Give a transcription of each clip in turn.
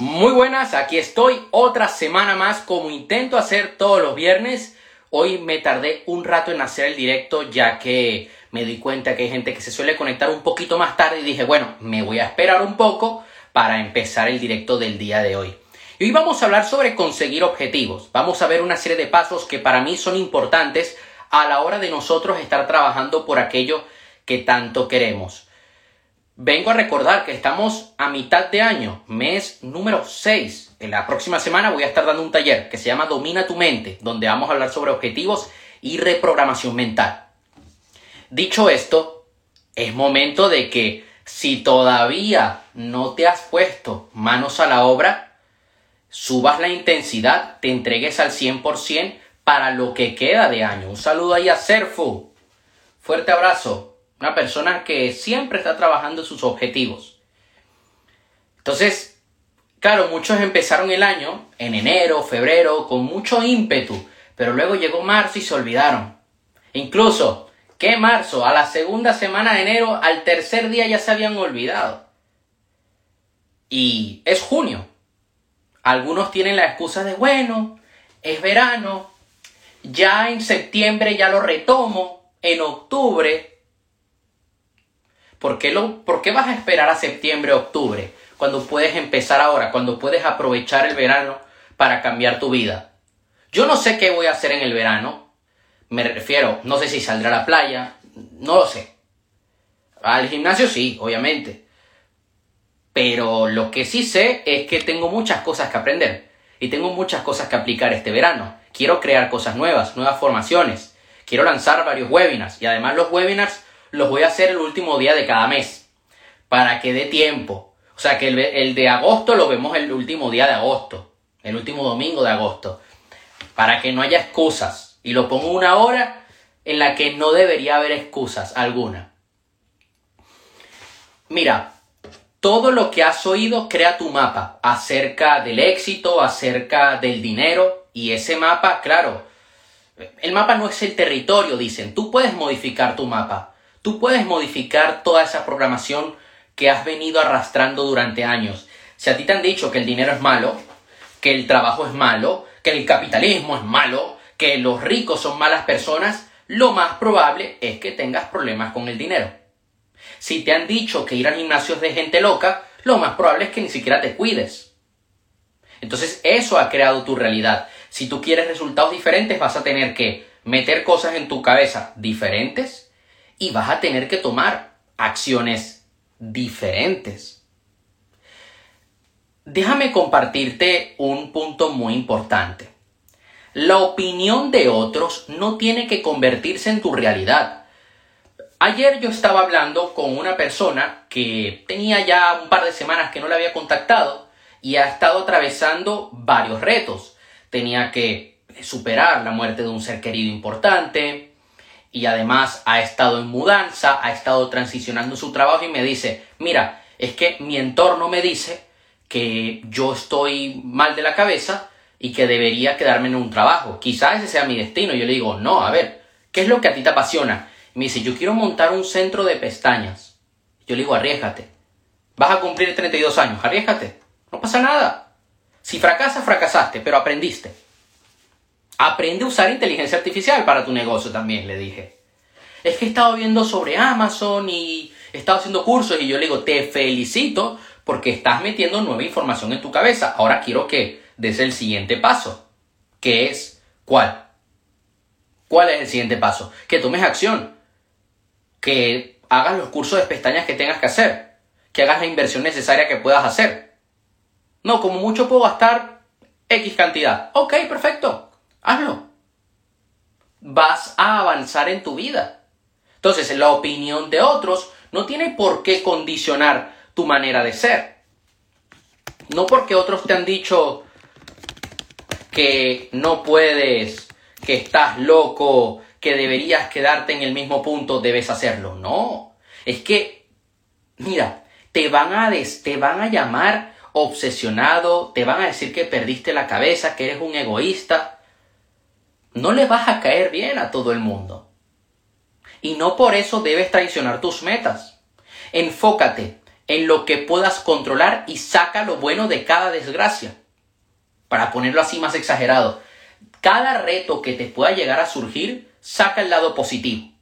Muy buenas, aquí estoy otra semana más como intento hacer todos los viernes. Hoy me tardé un rato en hacer el directo ya que me di cuenta que hay gente que se suele conectar un poquito más tarde y dije, bueno, me voy a esperar un poco para empezar el directo del día de hoy. Y hoy vamos a hablar sobre conseguir objetivos. Vamos a ver una serie de pasos que para mí son importantes a la hora de nosotros estar trabajando por aquello que tanto queremos. Vengo a recordar que estamos a mitad de año, mes número 6. En la próxima semana voy a estar dando un taller que se llama Domina tu mente, donde vamos a hablar sobre objetivos y reprogramación mental. Dicho esto, es momento de que si todavía no te has puesto manos a la obra, subas la intensidad, te entregues al 100% para lo que queda de año. Un saludo ahí a Serfu. Fuerte abrazo una persona que siempre está trabajando sus objetivos. Entonces, claro, muchos empezaron el año en enero, febrero, con mucho ímpetu, pero luego llegó marzo y se olvidaron. Incluso, ¿qué marzo? A la segunda semana de enero, al tercer día ya se habían olvidado. Y es junio. Algunos tienen la excusa de, bueno, es verano, ya en septiembre ya lo retomo, en octubre ¿Por qué, lo, ¿Por qué vas a esperar a septiembre octubre cuando puedes empezar ahora, cuando puedes aprovechar el verano para cambiar tu vida? Yo no sé qué voy a hacer en el verano. Me refiero, no sé si saldré a la playa, no lo sé. Al gimnasio sí, obviamente. Pero lo que sí sé es que tengo muchas cosas que aprender y tengo muchas cosas que aplicar este verano. Quiero crear cosas nuevas, nuevas formaciones. Quiero lanzar varios webinars y además los webinars los voy a hacer el último día de cada mes, para que dé tiempo. O sea, que el, de agosto lo vemos el último día de agosto, el último domingo de agosto, para que no haya excusas. Y lo pongo una hora en la que no debería haber excusas alguna. Mira, todo lo que has oído crea tu mapa acerca del éxito, acerca del dinero y ese mapa, claro, el mapa no es el territorio, dicen, tú puedes modificar tu mapa, Tú puedes modificar toda esa programación que has venido arrastrando durante años. Si a ti te han dicho que el dinero es malo, que el trabajo es malo, que el capitalismo es malo, que los ricos son malas personas, lo más probable es que tengas problemas con el dinero. Si te han dicho que ir al gimnasio es de gente loca, lo más probable es que ni siquiera te cuides. Entonces eso ha creado tu realidad. Si tú quieres resultados diferentes vas a tener que meter cosas en tu cabeza diferentes y vas a tener que tomar acciones diferentes. Déjame compartirte un punto muy importante. La opinión de otros no tiene que convertirse en tu realidad. Ayer yo estaba hablando con una persona que tenía ya un par de semanas que no la había contactado y ha estado atravesando varios retos. Tenía que superar la muerte de un ser querido importante, y además ha estado en mudanza, ha estado transicionando su trabajo y me dice, mira, es que mi entorno me dice que yo estoy mal de la cabeza y que debería quedarme en un trabajo. Quizás ese sea mi destino. Yo le digo, no, a ver, ¿qué es lo que a ti te apasiona? me dice, yo quiero montar un centro de pestañas. Yo le digo, arriesgate. Vas a cumplir 32 años, arriesgate. No pasa nada. Si fracasas, fracasaste, pero aprendiste. Aprende a usar inteligencia artificial para tu negocio también, le dije. Es que he estado viendo sobre Amazon y he estado haciendo cursos y yo le digo, te felicito porque estás metiendo nueva información en tu cabeza. Ahora quiero que des el siguiente paso, que es ¿cuál? ¿Cuál es el siguiente paso? Que tomes acción, que hagas los cursos de pestañas que tengas que hacer, que hagas la inversión necesaria que puedas hacer. No, como mucho puedo gastar X cantidad. Ok, perfecto hazlo. Vas a avanzar en tu vida. Entonces, la opinión de otros no tiene por qué condicionar tu manera de ser. No porque otros te han dicho que no puedes, que estás loco, que deberías quedarte en el mismo punto, debes hacerlo. No. Es que, mira, te van a, te van a llamar obsesionado, te van a decir que perdiste la cabeza, que eres un egoísta. No le vas a caer bien a todo el mundo. Y no por eso debes traicionar tus metas. Enfócate en lo que puedas controlar y saca lo bueno de cada desgracia. Para ponerlo así más exagerado, cada reto que te pueda llegar a surgir, saca el lado positivo.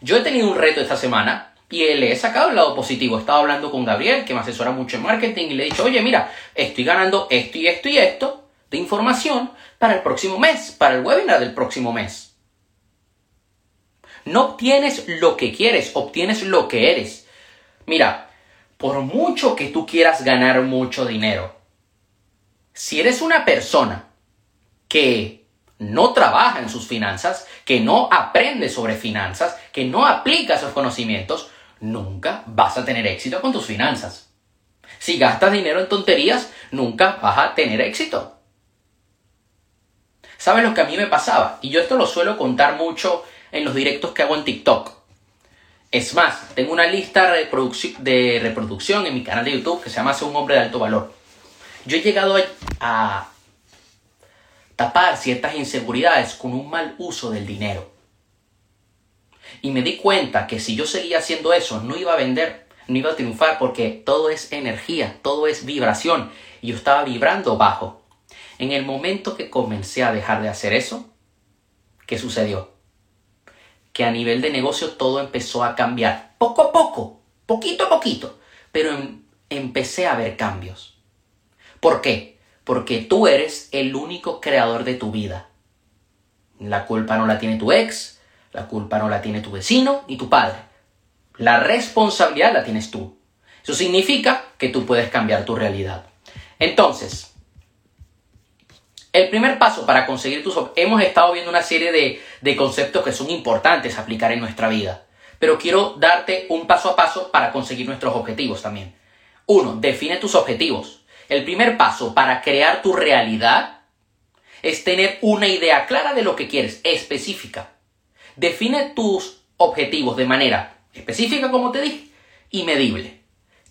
Yo he tenido un reto esta semana y le he sacado el lado positivo. He estado hablando con Gabriel, que me asesora mucho en marketing, y le he dicho, oye, mira, estoy ganando esto y esto y esto de información para el próximo mes, para el webinar del próximo mes. No obtienes lo que quieres, obtienes lo que eres. Mira, por mucho que tú quieras ganar mucho dinero, si eres una persona que no trabaja en sus finanzas, que no aprende sobre finanzas, que no aplica esos conocimientos, nunca vas a tener éxito con tus finanzas. Si gastas dinero en tonterías, nunca vas a tener éxito. ¿Sabes lo que a mí me pasaba? Y yo esto lo suelo contar mucho en los directos que hago en TikTok. Es más, tengo una lista de reproducción en mi canal de YouTube que se llama Ser un hombre de alto valor. Yo he llegado a tapar ciertas inseguridades con un mal uso del dinero. Y me di cuenta que si yo seguía haciendo eso, no iba a vender, no iba a triunfar porque todo es energía, todo es vibración. Y yo estaba vibrando bajo. En el momento que comencé a dejar de hacer eso, ¿qué sucedió? que a nivel de negocio todo empezó a cambiar. Poco a poco, poquito a poquito, pero em, empecé a ver cambios. ¿Por qué? Porque tú eres el único creador de tu vida. La culpa no la tiene tu ex, la culpa no la tiene tu vecino ni tu padre. La responsabilidad la tienes tú. Eso significa que tú puedes cambiar tu realidad. Entonces, el primer paso para conseguir tus hemos estado viendo una serie de, de conceptos que son importantes aplicar en nuestra vida, pero quiero darte un paso a paso para conseguir nuestros objetivos también. Uno, define tus objetivos. El primer paso para crear tu realidad es tener una idea clara de lo que quieres, específica. Define tus objetivos de manera específica, como te dije, y medible.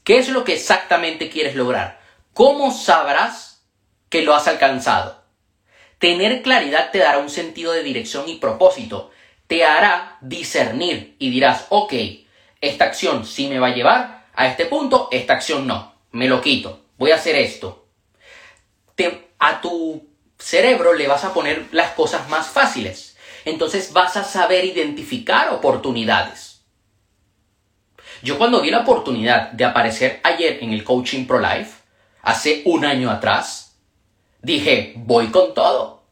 ¿Qué es lo que exactamente quieres lograr? ¿Cómo sabrás que lo has alcanzado? Tener claridad te dará un sentido de dirección y propósito. Te hará discernir y dirás, ok, esta acción sí me va a llevar a este punto, esta acción no. Me lo quito. Voy a hacer esto. a tu cerebro le vas a poner las cosas más fáciles. Entonces vas a saber identificar oportunidades. Yo cuando vi la oportunidad de aparecer ayer en el Coaching Pro Life, hace un año atrás, Dije, voy con todo.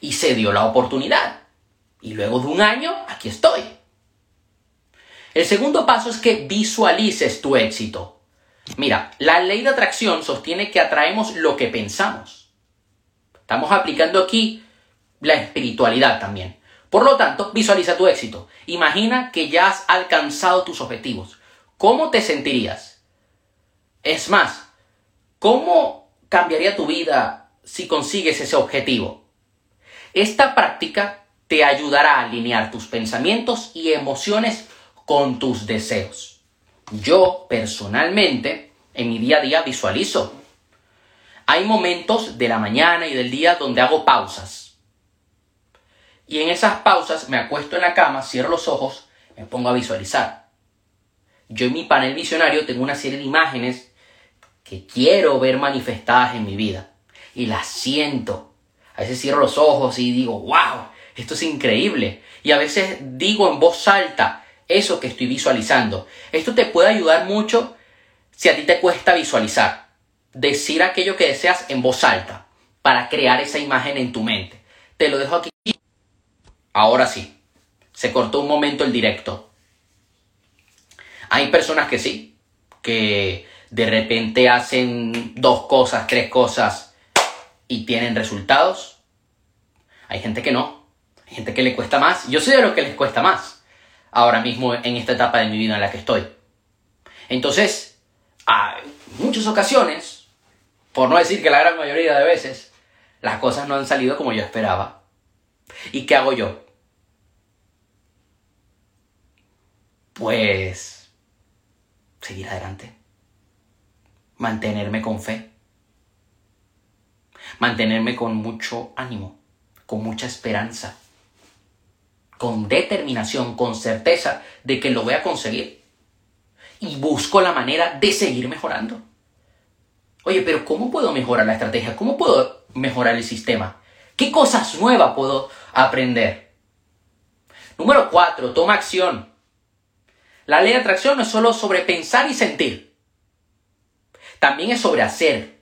Y se dio la oportunidad. Y luego de un año, aquí estoy. El segundo paso es que visualices tu éxito. Mira, la ley de atracción sostiene que atraemos lo que pensamos. Estamos aplicando aquí la espiritualidad también. Por lo tanto, visualiza tu éxito. Imagina que ya has alcanzado tus objetivos. ¿Cómo te sentirías? Es más, ¿cómo cambiaría tu vida si consigues ese objetivo. Esta práctica te ayudará a alinear tus pensamientos y emociones con tus deseos. Yo personalmente en mi día a día visualizo. Hay momentos de la mañana y del día donde hago pausas. Y en esas pausas me acuesto en la cama, cierro los ojos, me pongo a visualizar. Yo en mi panel visionario tengo una serie de imágenes que quiero ver manifestadas en mi vida. Y las siento. A veces cierro los ojos y digo, wow, esto es increíble. Y a veces digo en voz alta eso que estoy visualizando. Esto te puede ayudar mucho si a ti te cuesta visualizar. Decir aquello que deseas en voz alta para crear esa imagen en tu mente. Te lo dejo aquí. Ahora sí. Se cortó un momento el directo. Hay personas que sí, que de repente hacen dos cosas, tres cosas y tienen resultados. Hay gente que no, hay gente que le cuesta más. Yo soy de los que les cuesta más ahora mismo en esta etapa de mi vida en la que estoy. Entonces, hay muchas ocasiones, por no decir que la gran mayoría de veces, las cosas no han salido como yo esperaba. ¿Y qué hago yo? Pues seguir adelante mantenerme con fe, mantenerme con mucho ánimo, con mucha esperanza, con determinación, con certeza de que lo voy a conseguir. y busco la manera de seguir mejorando. Oye, pero ¿cómo puedo mejorar la estrategia? ¿Cómo puedo mejorar el sistema? ¿Qué cosas nuevas puedo aprender? Número 4. Toma acción. La ley de atracción no es solo sobre pensar y sentir. También es sobre hacer.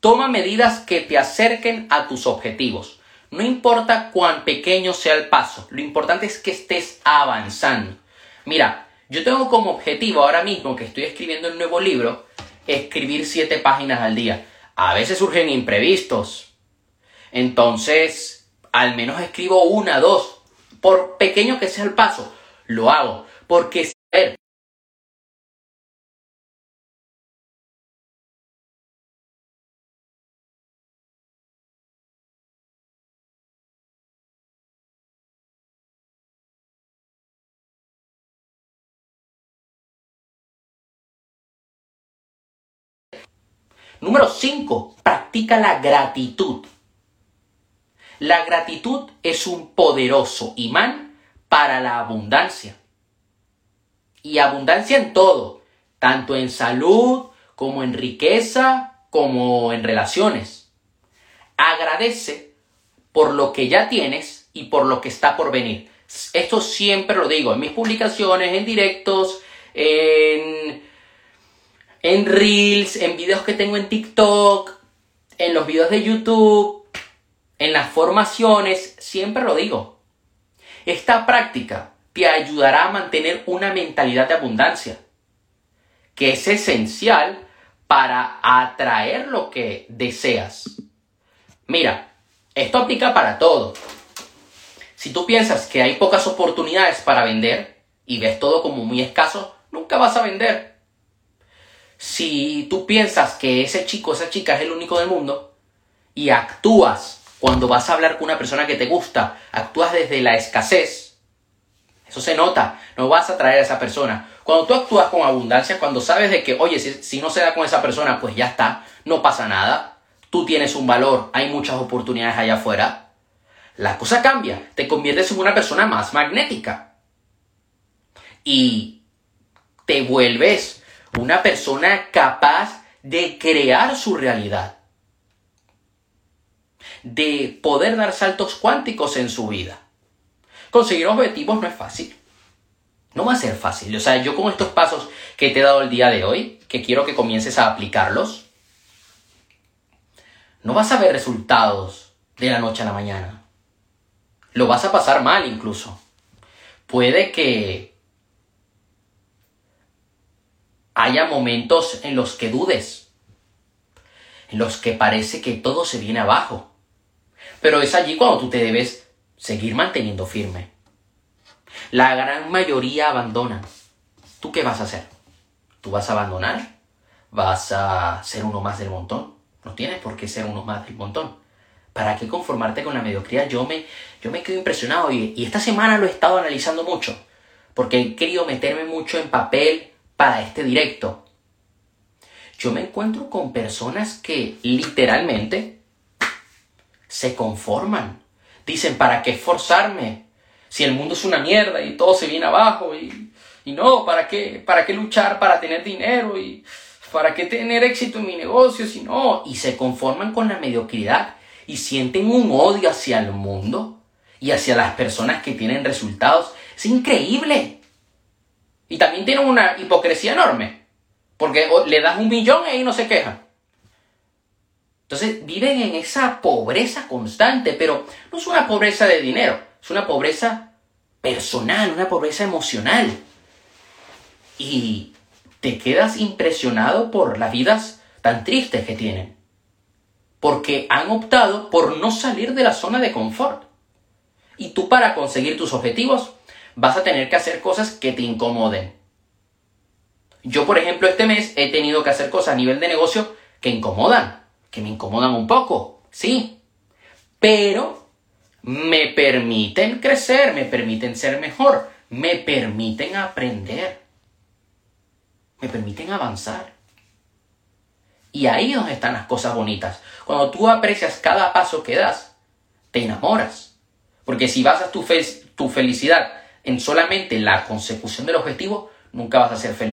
Toma medidas que te acerquen a tus objetivos. No importa cuán pequeño sea el paso, lo importante es que estés avanzando. Mira, yo tengo como objetivo ahora mismo que estoy escribiendo un nuevo libro, escribir siete páginas al día. A veces surgen imprevistos. Entonces, al menos escribo una, dos. Por pequeño que sea el paso, lo hago. Porque Número 5. Practica la gratitud. La gratitud es un poderoso imán para la abundancia. Y abundancia en todo, tanto en salud como en riqueza, como en relaciones. Agradece por lo que ya tienes y por lo que está por venir. Esto siempre lo digo en mis publicaciones, en directos, en en reels, en videos que tengo en TikTok, en los videos de YouTube, en las formaciones, siempre lo digo. Esta práctica te ayudará a mantener una mentalidad de abundancia, que es esencial para atraer lo que deseas. Mira, esto aplica para todo. Si tú piensas que hay pocas oportunidades para vender y ves todo como muy escaso, nunca vas a vender si tú piensas que ese chico, esa chica es el único del mundo y actúas cuando vas a hablar con una persona que te gusta, actúas desde la escasez, eso se nota, no vas a atraer a esa persona. Cuando tú actúas con abundancia, cuando sabes de que, oye, si, si no se da con esa persona, pues ya está, no pasa nada, tú tienes un valor, hay muchas oportunidades allá afuera, la cosa cambia, te conviertes en una persona más magnética. Y te vuelves una persona capaz de crear su realidad, de poder dar saltos cuánticos en su vida. Conseguir objetivos no es fácil. No va a ser fácil. O sea, yo con estos pasos que te he dado el día de hoy, que quiero que comiences a aplicarlos, no vas a ver resultados de la noche a la mañana. Lo vas a pasar mal incluso. Puede que haya momentos en los que dudes, en los que parece que todo se viene abajo. Pero es allí cuando tú te debes seguir manteniendo firme. La gran mayoría abandona. ¿Tú qué vas a hacer? ¿Tú vas a abandonar? ¿Vas a ser uno más del montón? No tienes por qué ser uno más del montón. ¿Para qué conformarte con la mediocridad? Yo me, yo me quedo impresionado y, y esta semana lo he estado analizando mucho. Porque he querido meterme mucho en papel para este directo. Yo me encuentro con personas que literalmente se conforman. Dicen, ¿para qué esforzarme? Si el mundo es una mierda y todo se viene abajo y, y no, ¿para qué, ¿para qué luchar para tener dinero? y ¿Para qué tener éxito en mi negocio si no? Y se conforman con la mediocridad y sienten un odio hacia el mundo y hacia las personas que tienen resultados. Es increíble. Y también tienen una hipocresía enorme. Porque le das un millón y ahí no se quejan. Entonces viven en esa pobreza constante, pero no es una pobreza de dinero, es una pobreza personal, una pobreza emocional. Y te quedas impresionado por las vidas tan tristes que tienen. Porque han optado por no salir de la zona de confort. Y tú para conseguir tus objetivos vas a tener que hacer cosas que te incomoden. Yo, por ejemplo, este mes he tenido que hacer cosas a nivel de negocio que incomodan, que me incomodan un poco, sí, pero me permiten crecer, me permiten ser mejor, me permiten aprender, me permiten avanzar. Y ahí es donde están las cosas bonitas. Cuando tú aprecias cada paso que das, te enamoras. Porque si basas tu, tu felicidad en solamente la consecución del objetivo, nunca vas a ser feliz.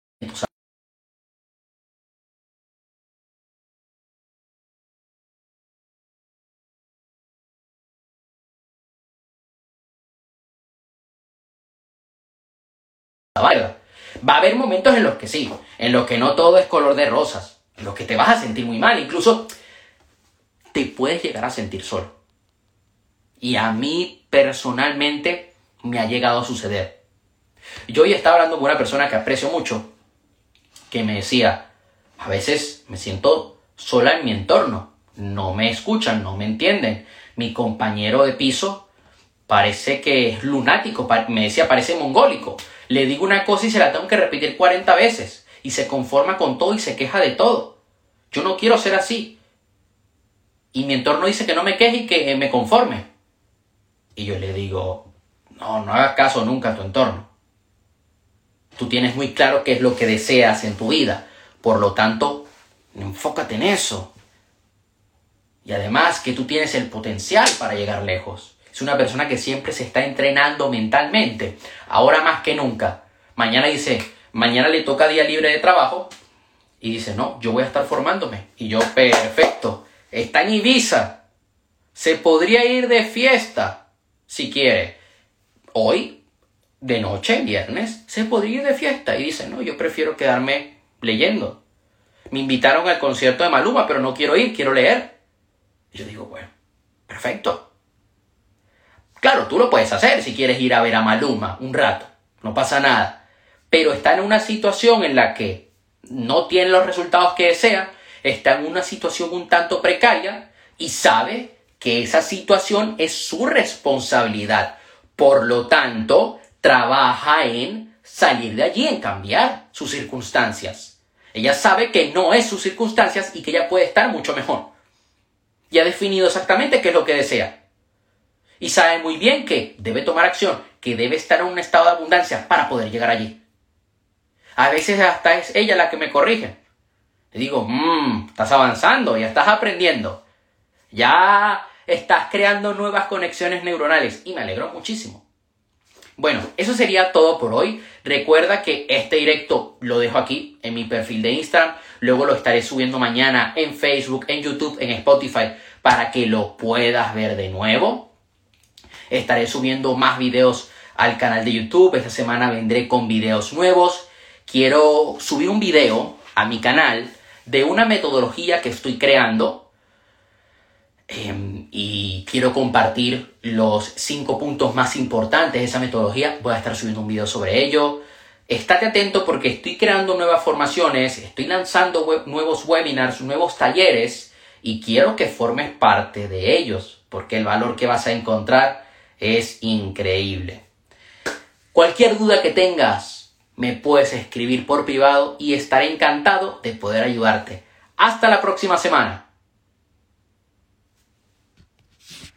Va a haber momentos en los que sí, en los que no todo es color de rosas, en los que te vas a sentir muy mal, incluso te puedes llegar a sentir solo. Y a mí personalmente me ha llegado a suceder. Yo hoy estaba hablando con una persona que aprecio mucho, que me decía, a veces me siento sola en mi entorno, no me escuchan, no me entienden. Mi compañero de piso parece que es lunático, me decía, parece mongólico. Le digo una cosa y se la tengo que repetir 40 veces. Y se conforma con todo y se queja de todo. Yo no quiero ser así. Y mi entorno dice que no me queje y que me conforme. Y yo le digo, no, no hagas caso nunca a tu entorno. Tú tienes muy claro qué es lo que deseas en tu vida. Por lo tanto, enfócate en eso. Y además que tú tienes el potencial para llegar lejos. Es una persona que siempre se está entrenando mentalmente. Ahora más que nunca. Mañana dice, mañana le toca día libre de trabajo. Y dice, no, yo voy a estar formándome. Y yo, perfecto. Está en Ibiza. Se podría ir de fiesta, si quiere. Hoy, de noche, viernes, se podría ir de fiesta. Y dice, no, yo prefiero quedarme leyendo. Me invitaron al concierto de Maluma, pero no quiero ir, quiero leer. Y yo digo, bueno, perfecto. Claro, tú lo puedes hacer si quieres ir a ver a Maluma un rato, no pasa nada. Pero está en una situación en la que no tiene los resultados que desea, está en una situación un tanto precaria y sabe que esa situación es su responsabilidad. Por lo tanto, trabaja en salir de allí, en cambiar sus circunstancias. Ella sabe que no es sus circunstancias y que ella puede estar mucho mejor. Y ha definido exactamente qué es lo que desea y sabe muy bien que debe tomar acción, que debe estar en un estado de abundancia para poder llegar allí. A veces hasta es ella la que me corrige. Le digo, mmm, estás avanzando, ya estás aprendiendo, ya estás creando nuevas conexiones neuronales y me alegro muchísimo. Bueno, eso sería todo por hoy. Recuerda que este directo lo dejo aquí en mi perfil de Instagram. Luego lo estaré subiendo mañana en Facebook, en YouTube, en Spotify para que lo puedas ver de nuevo. Estaré subiendo más videos al canal de YouTube. Esta semana vendré con videos nuevos. Quiero subir un video a mi canal de una metodología que estoy creando. Em, y quiero compartir los cinco puntos más importantes de esa metodología. Voy a estar subiendo un video sobre ello. Estate atento porque estoy creando nuevas formaciones, estoy lanzando nuevos webinars, nuevos talleres y quiero que formes parte de ellos porque el valor que vas a encontrar es increíble. Cualquier duda que tengas, me puedes escribir por privado y estaré encantado de poder ayudarte. Hasta la próxima semana.